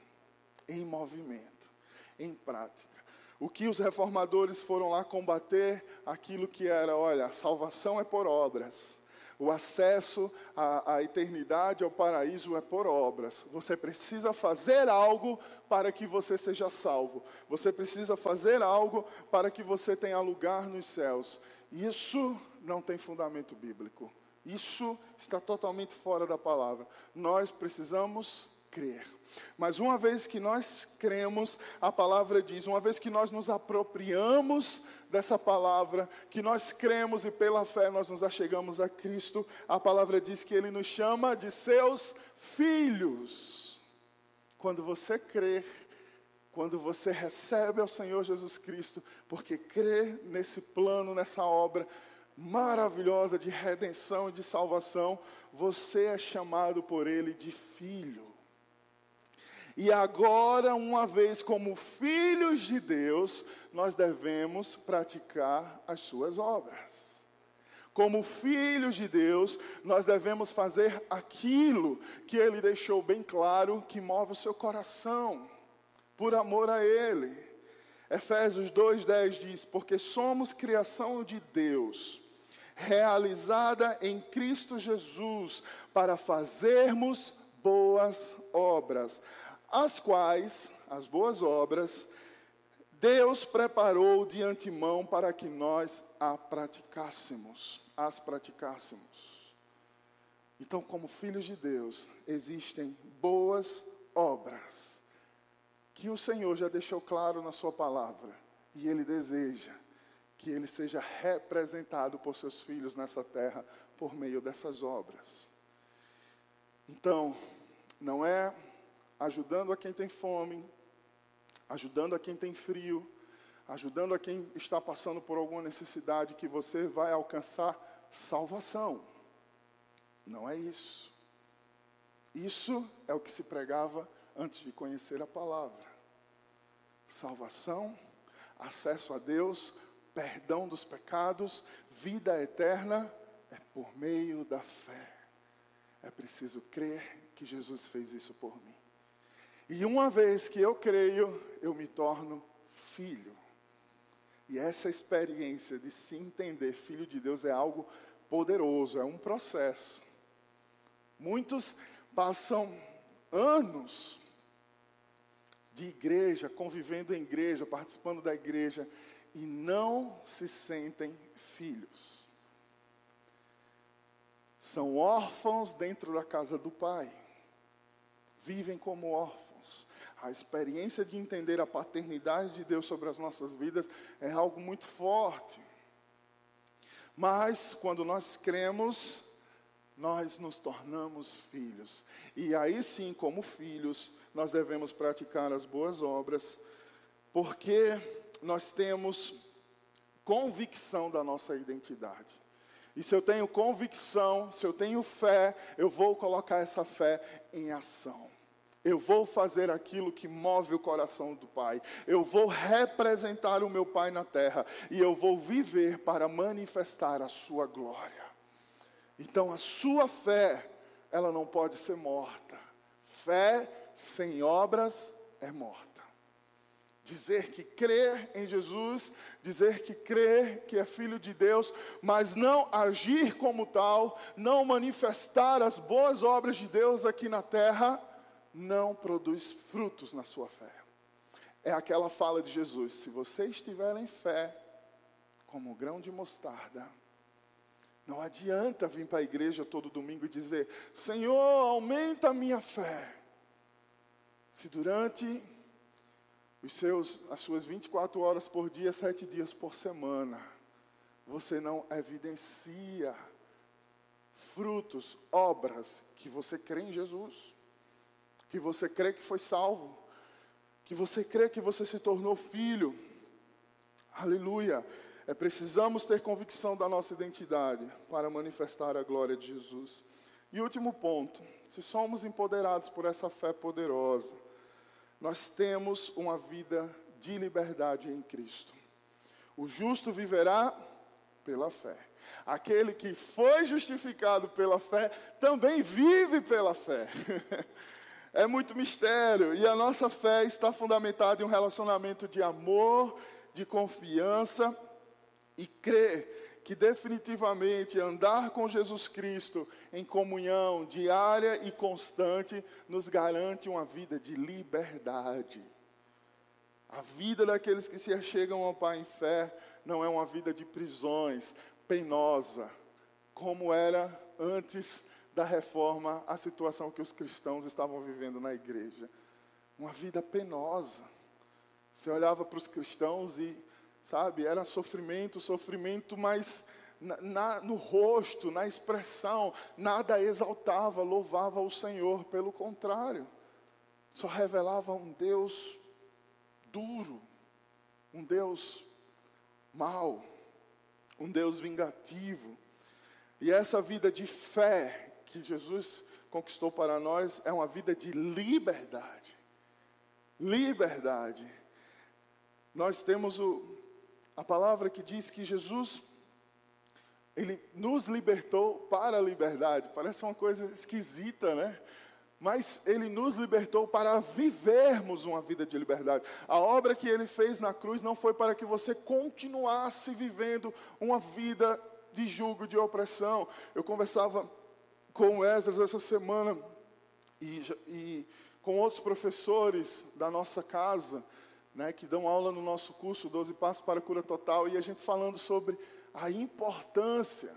em movimento, em prática. O que os reformadores foram lá combater? Aquilo que era, olha, a salvação é por obras. O acesso à, à, eternidade, ao paraíso, é por obras. Você precisa fazer algo para que você seja salvo. Você precisa fazer algo para que você tenha lugar nos céus. Isso não tem fundamento bíblico. Isso está totalmente fora da palavra. Nós precisamos crer. Mas uma vez que nós cremos, a palavra diz, uma vez que nós nos apropriamos dessa palavra, que nós cremos e pela fé nós nos achegamos a Cristo, a palavra diz que Ele nos chama de seus filhos. Quando você crer, quando você recebe ao Senhor Jesus Cristo, porque crê nesse plano, nessa obra maravilhosa de redenção e de salvação, você é chamado por Ele de filho. E agora, uma vez como filhos de Deus, nós devemos praticar as suas obras. Como filhos de Deus, nós devemos fazer aquilo que Ele deixou bem claro que move o seu coração, por amor a Ele. Efésios 2,10 diz: Porque somos criação de Deus, realizada em Cristo Jesus, para fazermos boas obras as quais, as boas obras, Deus preparou de antemão para que nós a praticássemos, as praticássemos. Então, como filhos de Deus, existem boas obras que o Senhor já deixou claro na sua palavra e ele deseja que ele seja representado por seus filhos nessa terra por meio dessas obras. Então, não é ajudando a quem tem fome, ajudando a quem tem frio, ajudando a quem está passando por alguma necessidade que você vai alcançar salvação. Não é isso. Isso é o que se pregava antes de conhecer a palavra. Salvação, acesso a Deus, perdão dos pecados, vida eterna é por meio da fé. É preciso crer que Jesus fez isso por mim. E uma vez que eu creio, eu me torno filho. E essa experiência de se entender filho de Deus é algo poderoso, é um processo. Muitos passam anos de igreja, convivendo em igreja, participando da igreja, e não se sentem filhos. São órfãos dentro da casa do Pai. Vivem como órfãos. A experiência de entender a paternidade de Deus sobre as nossas vidas é algo muito forte. Mas, quando nós cremos, nós nos tornamos filhos. E aí sim, como filhos, nós devemos praticar as boas obras, porque nós temos convicção da nossa identidade. E se eu tenho convicção, se eu tenho fé, eu vou colocar essa fé em ação. Eu vou fazer aquilo que move o coração do Pai. Eu vou representar o meu Pai na terra. E eu vou viver para manifestar a Sua glória. Então, a sua fé, ela não pode ser morta. Fé sem obras é morta. Dizer que crer em Jesus, dizer que crer que é filho de Deus, mas não agir como tal, não manifestar as boas obras de Deus aqui na terra, não produz frutos na sua fé. É aquela fala de Jesus: se você estiver em fé, como grão de mostarda, não adianta vir para a igreja todo domingo e dizer: Senhor, aumenta a minha fé. Se durante os seus, as suas 24 horas por dia, sete dias por semana, você não evidencia frutos, obras que você crê em Jesus, que você crê que foi salvo, que você crê que você se tornou filho. Aleluia. É precisamos ter convicção da nossa identidade para manifestar a glória de Jesus. E último ponto, se somos empoderados por essa fé poderosa, nós temos uma vida de liberdade em Cristo. O justo viverá pela fé. Aquele que foi justificado pela fé também vive pela fé. é muito mistério. E a nossa fé está fundamentada em um relacionamento de amor, de confiança e crer que definitivamente andar com Jesus Cristo em comunhão diária e constante nos garante uma vida de liberdade. A vida daqueles que se achegam ao Pai em fé não é uma vida de prisões, penosa, como era antes da reforma a situação que os cristãos estavam vivendo na igreja. Uma vida penosa. Você olhava para os cristãos e sabe? Era sofrimento, sofrimento, mas na, na, no rosto, na expressão, nada exaltava, louvava o Senhor, pelo contrário, só revelava um Deus duro, um Deus mau, um Deus vingativo. E essa vida de fé que Jesus conquistou para nós é uma vida de liberdade. Liberdade. Nós temos o, a palavra que diz que Jesus ele nos libertou para a liberdade. Parece uma coisa esquisita, né? Mas ele nos libertou para vivermos uma vida de liberdade. A obra que ele fez na cruz não foi para que você continuasse vivendo uma vida de julgo, de opressão. Eu conversava com Esdras essa semana e, e com outros professores da nossa casa, né, que dão aula no nosso curso 12 Passos para a Cura Total, e a gente falando sobre a importância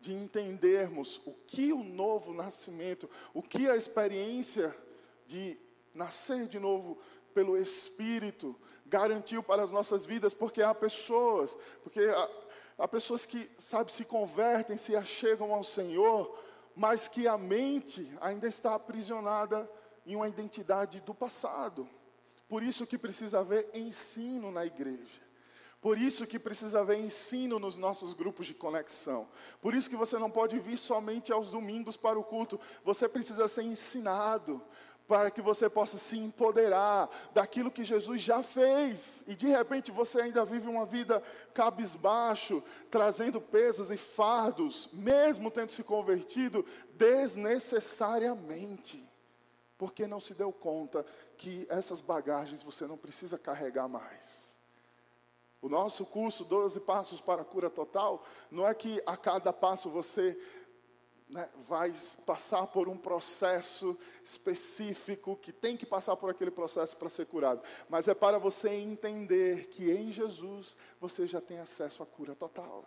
de entendermos o que o novo nascimento, o que a experiência de nascer de novo pelo Espírito garantiu para as nossas vidas, porque há pessoas, porque há, há pessoas que, sabe, se convertem, se achegam ao Senhor, mas que a mente ainda está aprisionada em uma identidade do passado. Por isso que precisa haver ensino na igreja. Por isso que precisa haver ensino nos nossos grupos de conexão. Por isso que você não pode vir somente aos domingos para o culto. Você precisa ser ensinado para que você possa se empoderar daquilo que Jesus já fez. E de repente você ainda vive uma vida cabisbaixo, trazendo pesos e fardos, mesmo tendo se convertido desnecessariamente. Porque não se deu conta que essas bagagens você não precisa carregar mais. O nosso curso 12 Passos para a Cura Total, não é que a cada passo você né, vai passar por um processo específico, que tem que passar por aquele processo para ser curado, mas é para você entender que em Jesus você já tem acesso à cura total.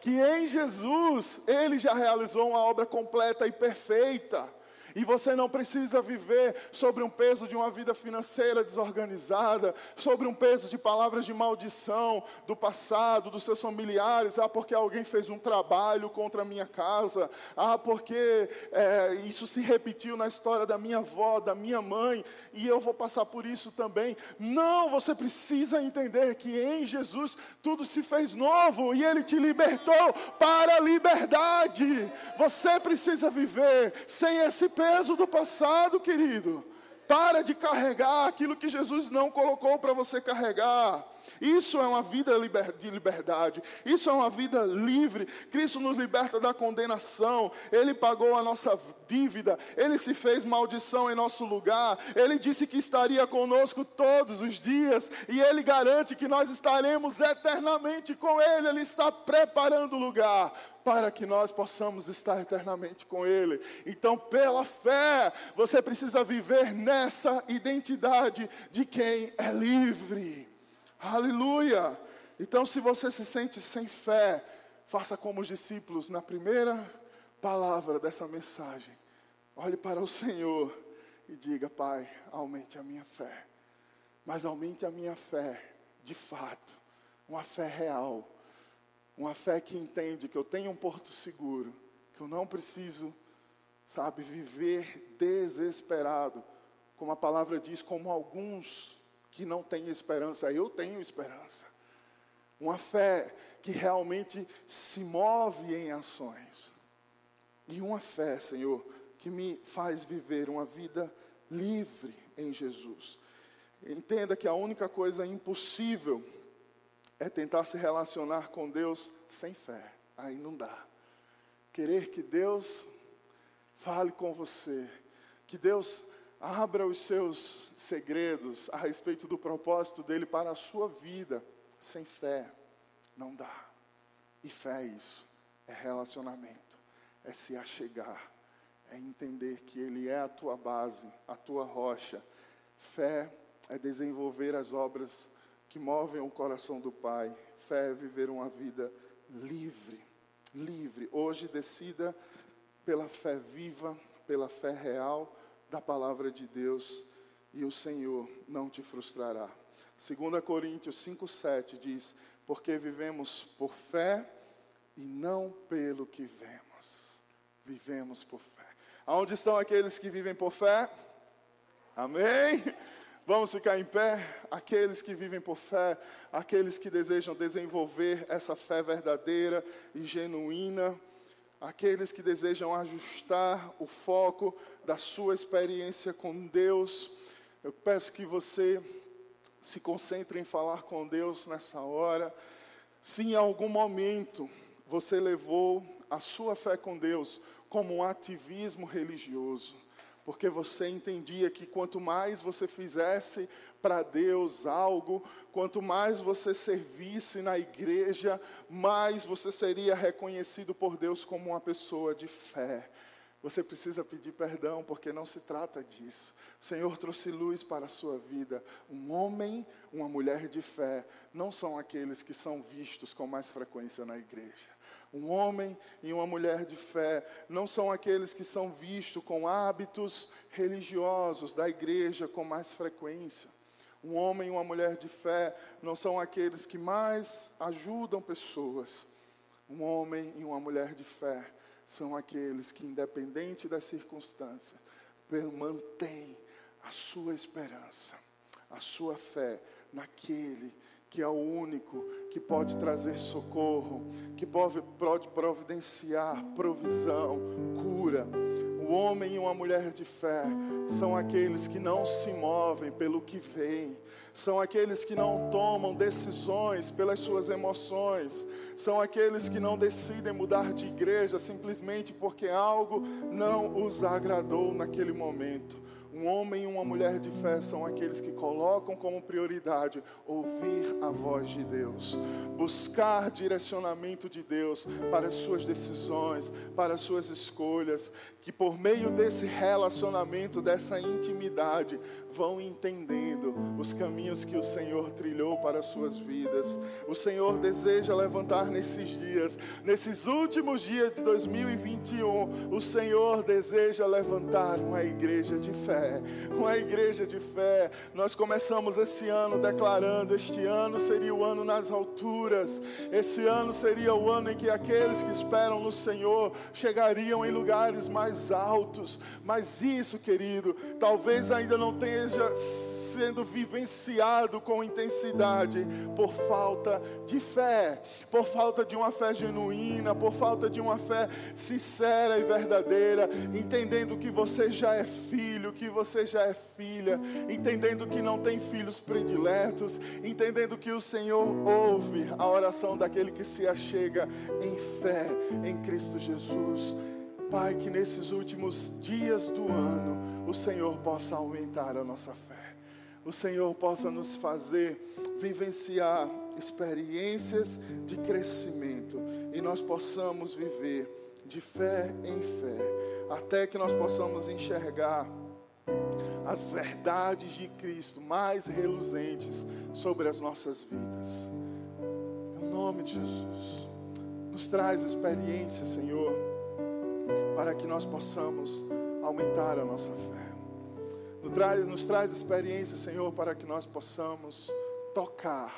Que em Jesus Ele já realizou uma obra completa e perfeita. E você não precisa viver sobre um peso de uma vida financeira desorganizada, sobre um peso de palavras de maldição do passado, dos seus familiares. Ah, porque alguém fez um trabalho contra a minha casa. Ah, porque é, isso se repetiu na história da minha avó, da minha mãe, e eu vou passar por isso também. Não, você precisa entender que em Jesus tudo se fez novo e Ele te libertou para a liberdade. Você precisa viver sem esse peso peso do passado, querido. Para de carregar aquilo que Jesus não colocou para você carregar. Isso é uma vida de liberdade. Isso é uma vida livre. Cristo nos liberta da condenação. Ele pagou a nossa dívida. Ele se fez maldição em nosso lugar. Ele disse que estaria conosco todos os dias. E Ele garante que nós estaremos eternamente com Ele. Ele está preparando o lugar para que nós possamos estar eternamente com Ele. Então, pela fé, você precisa viver nessa identidade de quem é livre. Aleluia! Então, se você se sente sem fé, faça como os discípulos na primeira palavra dessa mensagem. Olhe para o Senhor e diga: Pai, aumente a minha fé. Mas aumente a minha fé, de fato, uma fé real uma fé que entende que eu tenho um porto seguro, que eu não preciso, sabe, viver desesperado, como a palavra diz, como alguns que não têm esperança, eu tenho esperança. Uma fé que realmente se move em ações. E uma fé, Senhor, que me faz viver uma vida livre em Jesus. Entenda que a única coisa impossível é tentar se relacionar com Deus sem fé. Aí não dá. Querer que Deus fale com você, que Deus abra os seus segredos a respeito do propósito dele para a sua vida, sem fé, não dá. E fé é isso, é relacionamento, é se achegar, é entender que Ele é a tua base, a tua rocha. Fé é desenvolver as obras que movem o coração do Pai. Fé é viver uma vida livre, livre. Hoje decida pela fé viva, pela fé real da palavra de Deus e o Senhor não te frustrará. 2 Coríntios 5:7 diz: "Porque vivemos por fé e não pelo que vemos. Vivemos por fé." Aonde estão aqueles que vivem por fé? Amém. Vamos ficar em pé, aqueles que vivem por fé, aqueles que desejam desenvolver essa fé verdadeira e genuína, aqueles que desejam ajustar o foco da sua experiência com Deus. Eu peço que você se concentre em falar com Deus nessa hora. Se em algum momento você levou a sua fé com Deus como um ativismo religioso, porque você entendia que quanto mais você fizesse para Deus algo, quanto mais você servisse na igreja, mais você seria reconhecido por Deus como uma pessoa de fé. Você precisa pedir perdão, porque não se trata disso. O Senhor trouxe luz para a sua vida. Um homem, uma mulher de fé, não são aqueles que são vistos com mais frequência na igreja. Um homem e uma mulher de fé não são aqueles que são vistos com hábitos religiosos da igreja com mais frequência. Um homem e uma mulher de fé não são aqueles que mais ajudam pessoas. Um homem e uma mulher de fé são aqueles que, independente das circunstâncias, mantêm a sua esperança, a sua fé naquele que é o único que pode trazer socorro, que pode providenciar provisão, cura. O homem e uma mulher de fé são aqueles que não se movem pelo que vem, são aqueles que não tomam decisões pelas suas emoções, são aqueles que não decidem mudar de igreja simplesmente porque algo não os agradou naquele momento. Um homem e uma mulher de fé são aqueles que colocam como prioridade ouvir a voz de Deus, buscar direcionamento de Deus para as suas decisões, para as suas escolhas, que por meio desse relacionamento, dessa intimidade, vão entendendo os caminhos que o Senhor trilhou para as suas vidas. O Senhor deseja levantar nesses dias, nesses últimos dias de 2021, o Senhor deseja levantar uma igreja de fé, uma igreja de fé. Nós começamos esse ano declarando: este ano seria o ano nas alturas, esse ano seria o ano em que aqueles que esperam no Senhor chegariam em lugares mais altos. Mas isso, querido, talvez ainda não esteja sendo vivenciado com intensidade por falta de fé, por falta de uma fé genuína, por falta de uma fé sincera e verdadeira, entendendo que você já é filho, que você já é filha, entendendo que não tem filhos prediletos, entendendo que o Senhor ouve a oração daquele que se achega em fé em Cristo Jesus. Pai, que nesses últimos dias do ano o Senhor possa aumentar a nossa fé, o Senhor possa nos fazer vivenciar experiências de crescimento e nós possamos viver de fé em fé, até que nós possamos enxergar as verdades de Cristo mais reluzentes sobre as nossas vidas. Em nome de Jesus, nos traz experiência, Senhor para que nós possamos aumentar a nossa fé. Nos traz, nos traz experiência, Senhor, para que nós possamos tocar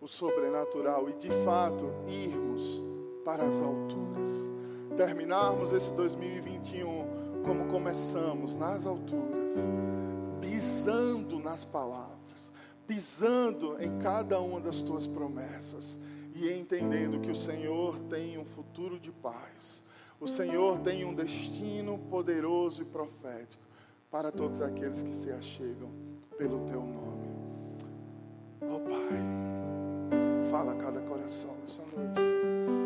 o sobrenatural e de fato irmos para as alturas. Terminarmos esse 2021 como começamos, nas alturas, pisando nas palavras, pisando em cada uma das tuas promessas e entendendo que o Senhor tem um futuro de paz o Senhor tem um destino poderoso e profético para todos aqueles que se achegam pelo teu nome. Ó oh, Pai, fala a cada coração nessa noite.